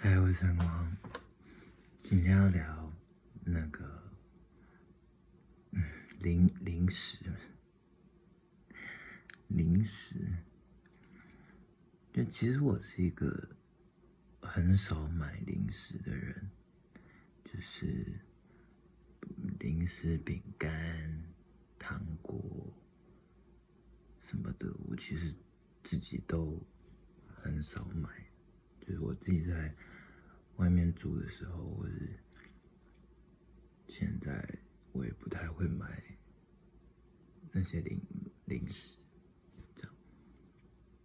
嗨，我是陈光，今天要聊那个嗯零零食，零食。就其实我是一个很少买零食的人，就是零食、饼干、糖果什么的，我其实自己都很少买。就是我自己在外面住的时候，或是现在，我也不太会买那些零零食，这样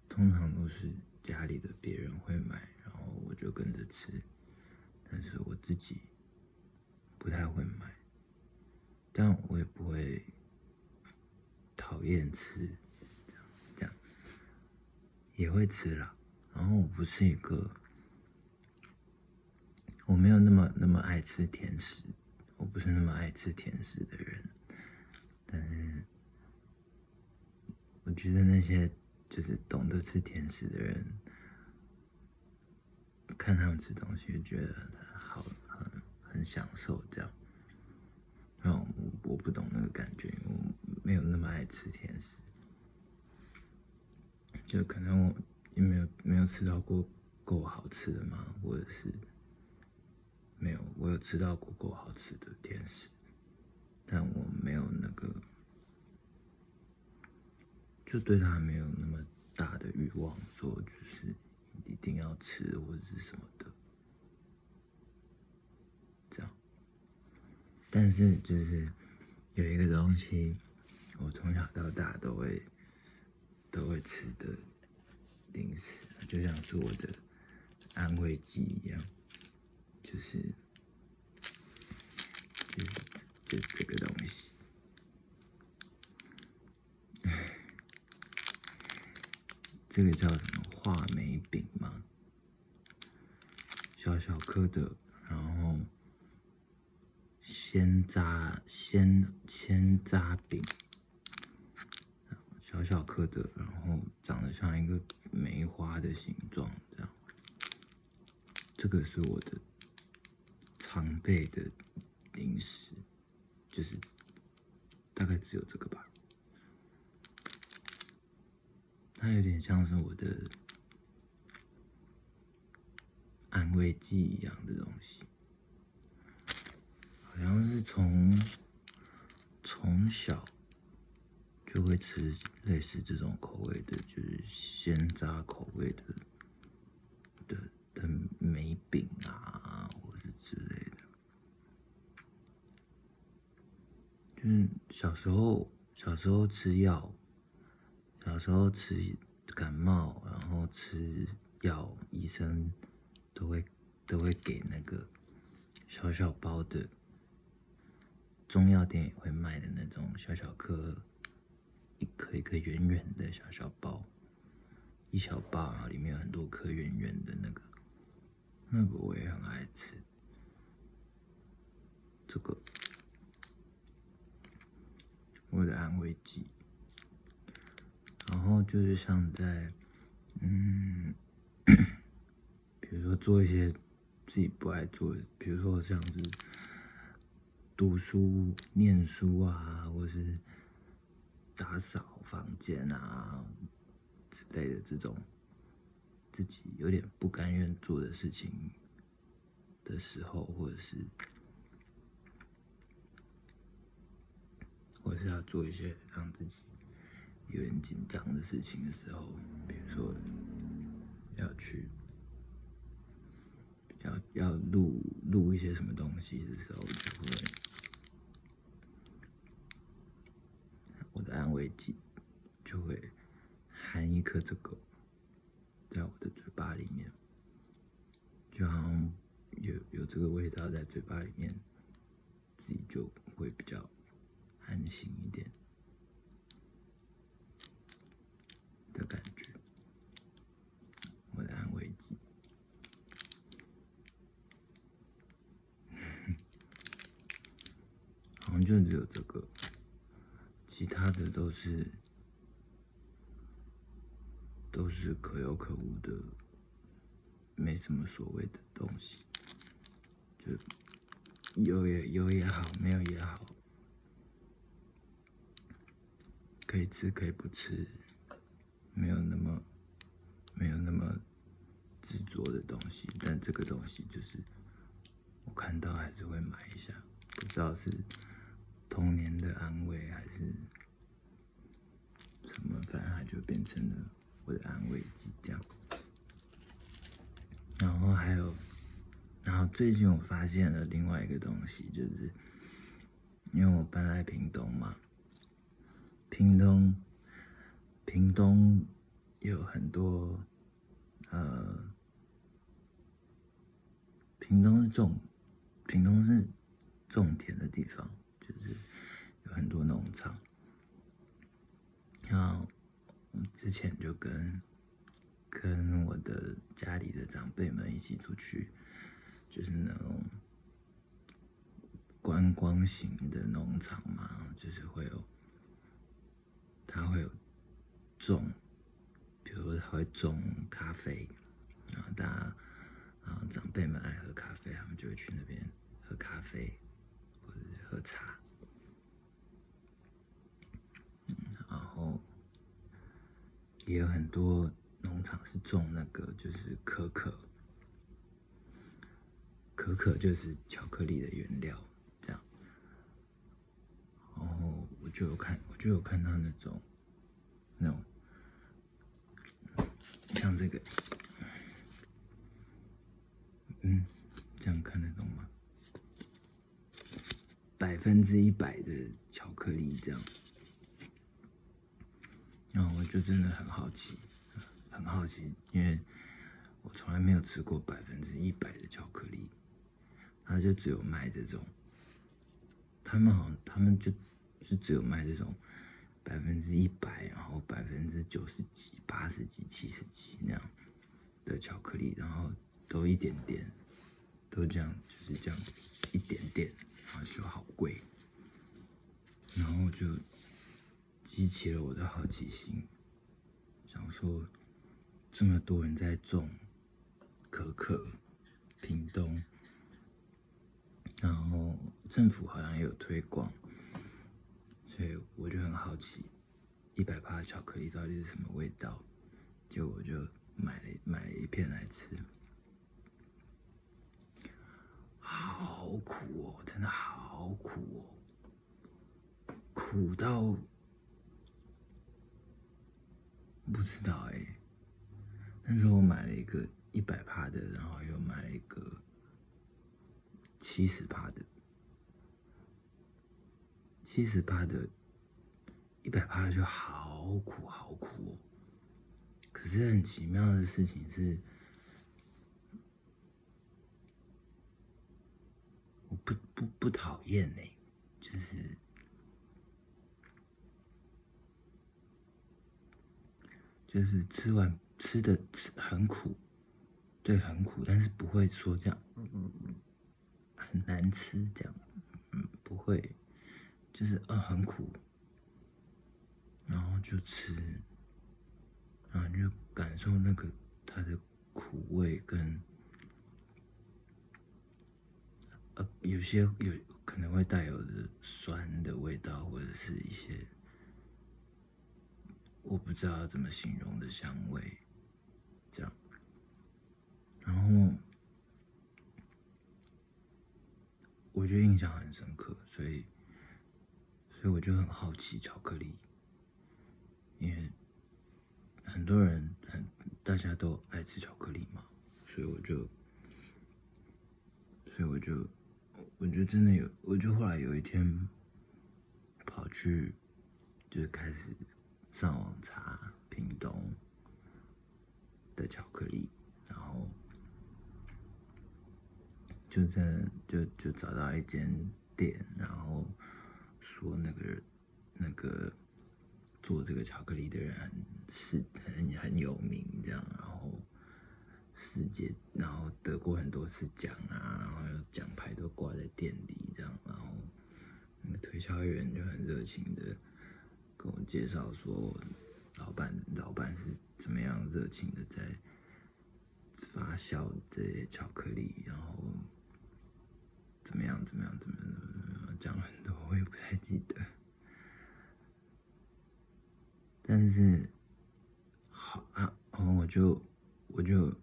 通常都是家里的别人会买，然后我就跟着吃，但是我自己不太会买，但我也不会讨厌吃，这样这样也会吃啦。然后我不是一个，我没有那么那么爱吃甜食，我不是那么爱吃甜食的人。但是我觉得那些就是懂得吃甜食的人，看他们吃东西就觉得他好很很享受这样。然后我我不懂那个感觉，我没有那么爱吃甜食，就可能我。也没有没有吃到过够好吃的吗？或者是没有？我有吃到过够好吃的甜食，但我没有那个，就对它没有那么大的欲望，说就是一定要吃或者是什么的，这样。但是就是有一个东西，我从小到大都会都会吃的。零食就像是我的安慰剂一样，就是就是这这个东西，这个叫什么话梅饼吗？小小颗的，然后鲜扎鲜鲜扎饼。小小颗的，然后长得像一个梅花的形状，这样。这个是我的常备的零食，就是大概只有这个吧。它有点像是我的安慰剂一样的东西，好像是从从小。就会吃类似这种口味的，就是鲜榨口味的的梅饼啊，或是之类的。就是小时候，小时候吃药，小时候吃感冒，然后吃药，医生都会都会给那个小小包的，中药店也会卖的那种小小颗。一颗一颗圆圆的小小包，一小包，然后里面有很多颗圆圆的那个，那个我也很爱吃。这个我的安慰剂，然后就是像在，嗯，比如说做一些自己不爱做的，比如说像是读书、念书啊，或是。打扫房间啊之类的这种自己有点不甘愿做的事情的时候，或者是，或是要做一些让自己有点紧张的事情的时候，比如说要去要要录录一些什么东西的时候，就会我的。安慰剂就会含一颗这个在我的嘴巴里面，就好像有有这个味道在嘴巴里面，自己就会比较安心一点的感觉。我的安慰剂，好像就只有这个。其他的都是都是可有可无的没什么所谓的东西，就有也有也好，没有也好，可以吃可以不吃，没有那么没有那么执着的东西。但这个东西就是我看到还是会买一下，不知道是童年的安慰还是什么，反正它就变成了我的安慰剂这样。然后还有，然后最近我发现了另外一个东西，就是因为我搬来屏东嘛，屏东，屏东有很多，呃，屏东是种，屏东是种田的地方，就是有很多农场。然后之前就跟。跟我的家里的长辈们一起出去，就是那种观光型的农场嘛，就是会有，他会有种，比如说他会种咖啡，然后大家，啊长辈们爱喝咖啡，他们就会去那边喝咖啡或者是喝茶，然后也有很多。农场是种那个，就是可可，可可就是巧克力的原料，这样。然后就有看，我就有看到那种，那种，像这个，嗯，这样看得懂吗？百分之一百的巧克力这样，然后我就真的很好奇。很好奇，因为我从来没有吃过百分之一百的巧克力，他就只有卖这种，他们好像他们就就只有卖这种百分之一百，然后百分之九十几、八十几、七十几那样的巧克力，然后都一点点，都这样就是这样一点点，然后就好贵，然后就激起了我的好奇心，想说。这么多人在种可可，屏东，然后政府好像也有推广，所以我就很好奇，一百帕的巧克力到底是什么味道？就我就买了买了一片来吃，好苦哦，真的好苦哦，苦到不知道哎。但是我买了一个一百帕的，然后又买了一个七十帕的，七十八的，一百八就好苦好苦哦。可是很奇妙的事情是，我不不不讨厌呢，就是就是吃完。吃的吃很苦，对，很苦，但是不会说这样，很难吃这样，嗯，不会，就是啊很苦，然后就吃，然后就感受那个它的苦味跟，呃，有些有可能会带有的酸的味道，或者是一些我不知道怎么形容的香味。这样，然后我觉得印象很深刻，所以，所以我就很好奇巧克力，因为很多人很大家都爱吃巧克力嘛，所以我就，所以我就，我觉得真的有，我就后来有一天跑去，就是开始上网查屏东。的巧克力，然后就在就就找到一间店，然后说那个那个做这个巧克力的人是很很有名，这样，然后世界，然后得过很多次奖啊，然后有奖牌都挂在店里，这样，然后那个推销员就很热情的跟我介绍说。老板，老板是怎么样热情的在发酵这些巧克力，然后怎么样怎么样怎么样怎么样，讲了很多，我也不太记得。但是好啊，然后我就我就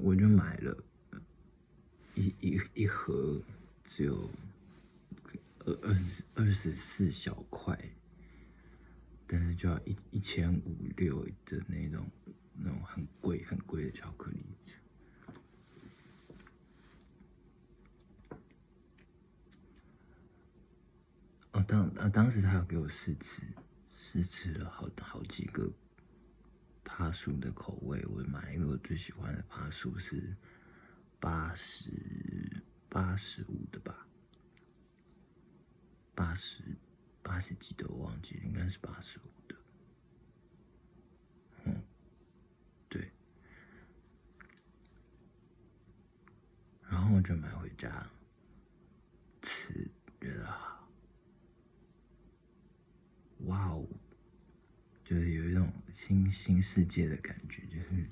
我就买了一一一盒，只有二二十二十四小块。但是就要一一千五六的那种，那种很贵很贵的巧克力。哦，当啊当时他有给我试吃，试吃了好好几个帕树的口味，我买一个我最喜欢的帕树是八十八十五的吧，八十。八十几的我忘记了，应该是八十五的。嗯，对。然后我就买回家吃，觉得好，哇哦，就是有一种新新世界的感觉，就是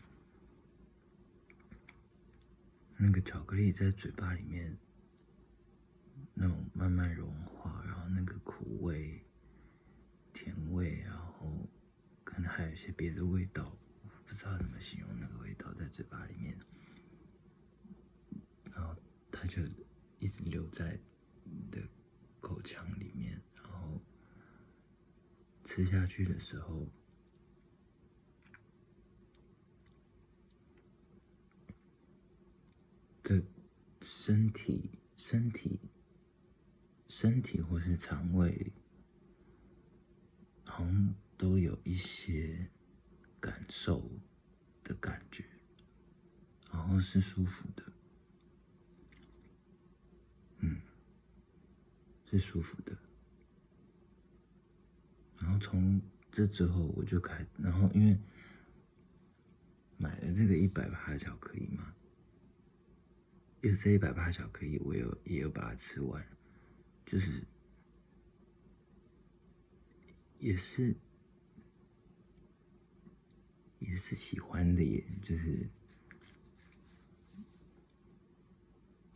那个巧克力在嘴巴里面那种慢慢融化。然后那个苦味、甜味，然后可能还有一些别的味道，不知道怎么形容那个味道在嘴巴里面。然后它就一直留在的口腔里面，吃下去的时候，的身体身体。身体或是肠胃，好像都有一些感受的感觉，然后是舒服的，嗯，是舒服的。然后从这之后，我就开，然后因为买了这个一百八的巧克力嘛，因为这一百八巧克力，我有也有把它吃完。就是，也是，也是喜欢的耶。就是，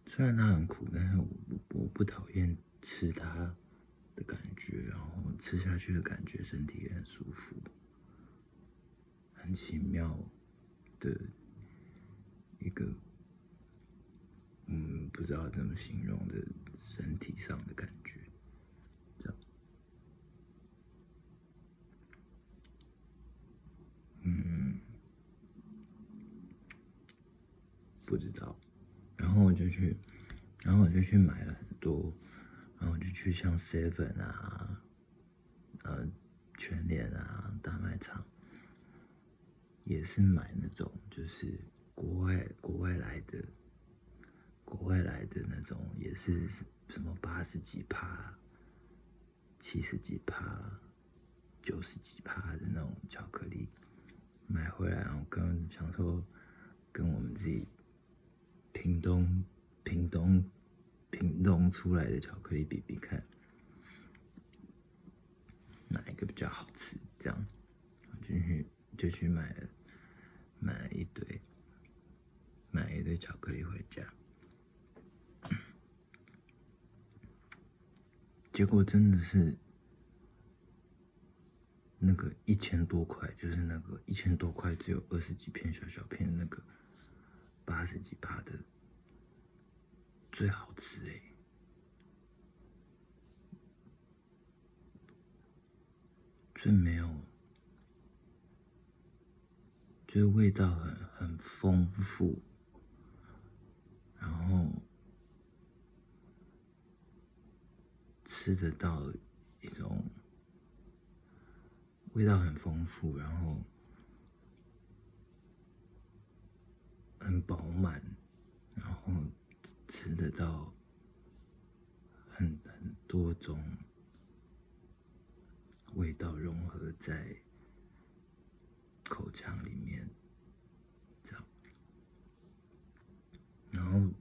虽然它很苦，但是我我不讨厌吃它的感觉，然后吃下去的感觉，身体也很舒服，很奇妙的一个。嗯，不知道怎么形容的身体上的感觉，这样，嗯，不知道。然后我就去，然后我就去买了很多，然后就去像 Seven 啊，呃，全联啊，大卖场，也是买那种就是国外国外来的。国外来的那种也是什么八十几帕、七十几帕、九十几帕的那种巧克力，买回来然后跟想说跟我们自己屏东、屏东、屏东出来的巧克力比比看，哪一个比较好吃？这样我就去就去买了买了一堆买了一堆巧克力回家。结果真的是那个一千多块，就是那个一千多块只有二十几片小小片，那个八十几帕的最好吃哎，最没有，就是味道很很丰富，然后。吃得到一种味道很丰富，然后很饱满，然后吃得到很很多种味道融合在口腔里面，这样，然后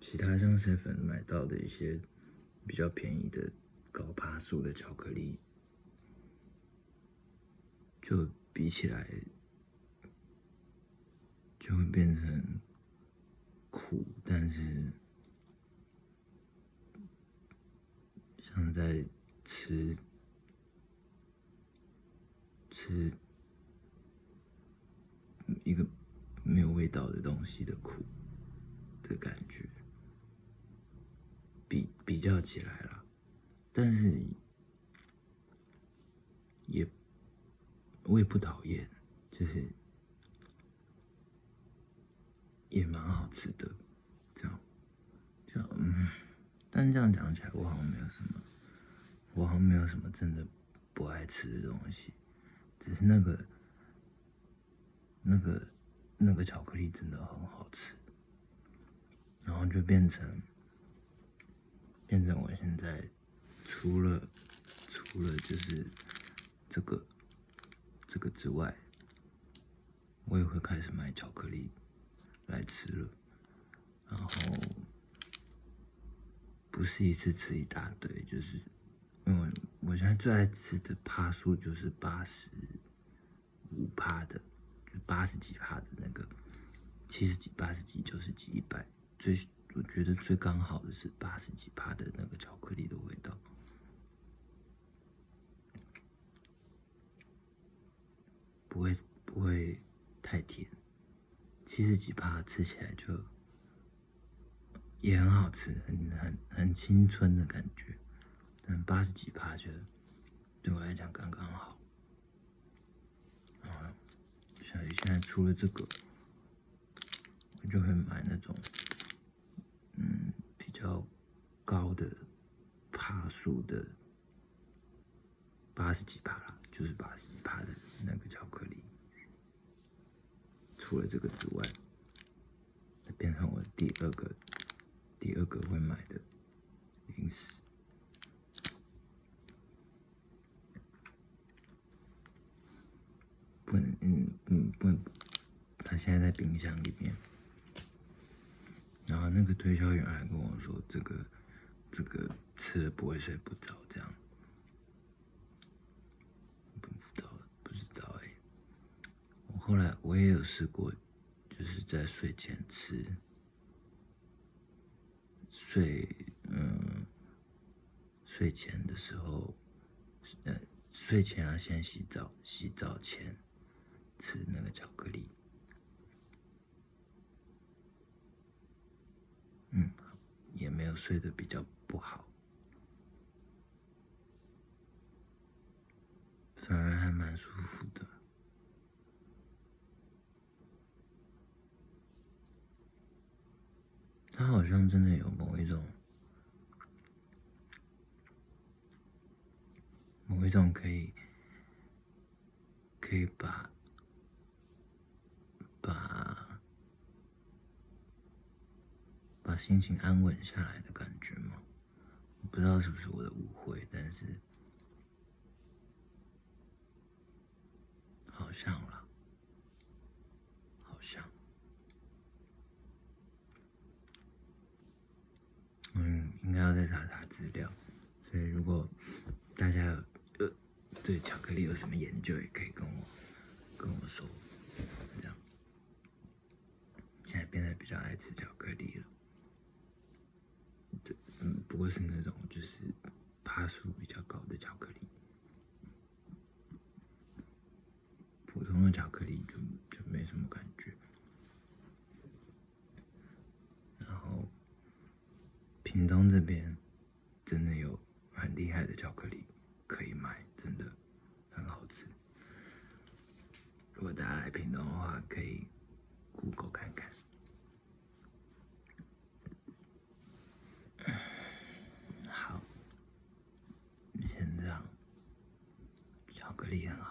其他像彩粉买到的一些。比较便宜的高帕数的巧克力，就比起来就会变成苦，但是像在吃吃一个没有味道的东西的苦的感觉，比比较起来了，但是也我也不讨厌，就是也蛮好吃的，这样，这样嗯，但是这样讲起来，我好像没有什么，我好像没有什么真的不爱吃的东西，只是那个那个那个巧克力真的很好吃，然后就变成变成我现在除了除了就是这个这个之外，我也会开始买巧克力来吃了，然后不是一次吃一大堆，就是因为我现在最爱吃的趴数就是八十五趴的，就八十几趴的那个，七十几、八十几、九十几、一百，最我觉得最刚好的是八十几趴的那个巧克力的味道，不会不会太甜，七十几帕吃起来就也很好吃，很很很青春的感觉，但八十几帕就对我来讲刚刚好。啊，小鱼现在出了这个，我就会买那种嗯比较高的帕数的八十几帕啦，就是八十几帕的那个巧克力。除了这个之外，再变成我第二个第二个会买的零食。不能，嗯嗯，不能，它现在在冰箱里面。然后那个推销员还跟我说，这个这个吃了不会睡不着，这样。不知道，不知道哎、我后来我也有试过，就是在睡前吃，睡嗯，睡前的时候，呃，睡前要先洗澡，洗澡前吃那个巧克力。嗯，也没有睡得比较不好，反而还蛮舒服的。它好像真的有某一种，某一种可以，可以把把把心情安稳下来的感觉吗？不知道是不是我的误会，但是好像啦，好像。嗯，应该要再查查资料。所以如果大家有呃对巧克力有什么研究，也可以跟我跟我说。这样，现在变得比较爱吃巧克力了。这嗯，不过是那种就是趴数比较高的巧克力，普通的巧克力就就没什么感觉。然后。屏东这边真的有很厉害的巧克力可以买，真的很好吃。如果大家来屏东的话，可以 Google 看看。好，先这样，巧克力很好。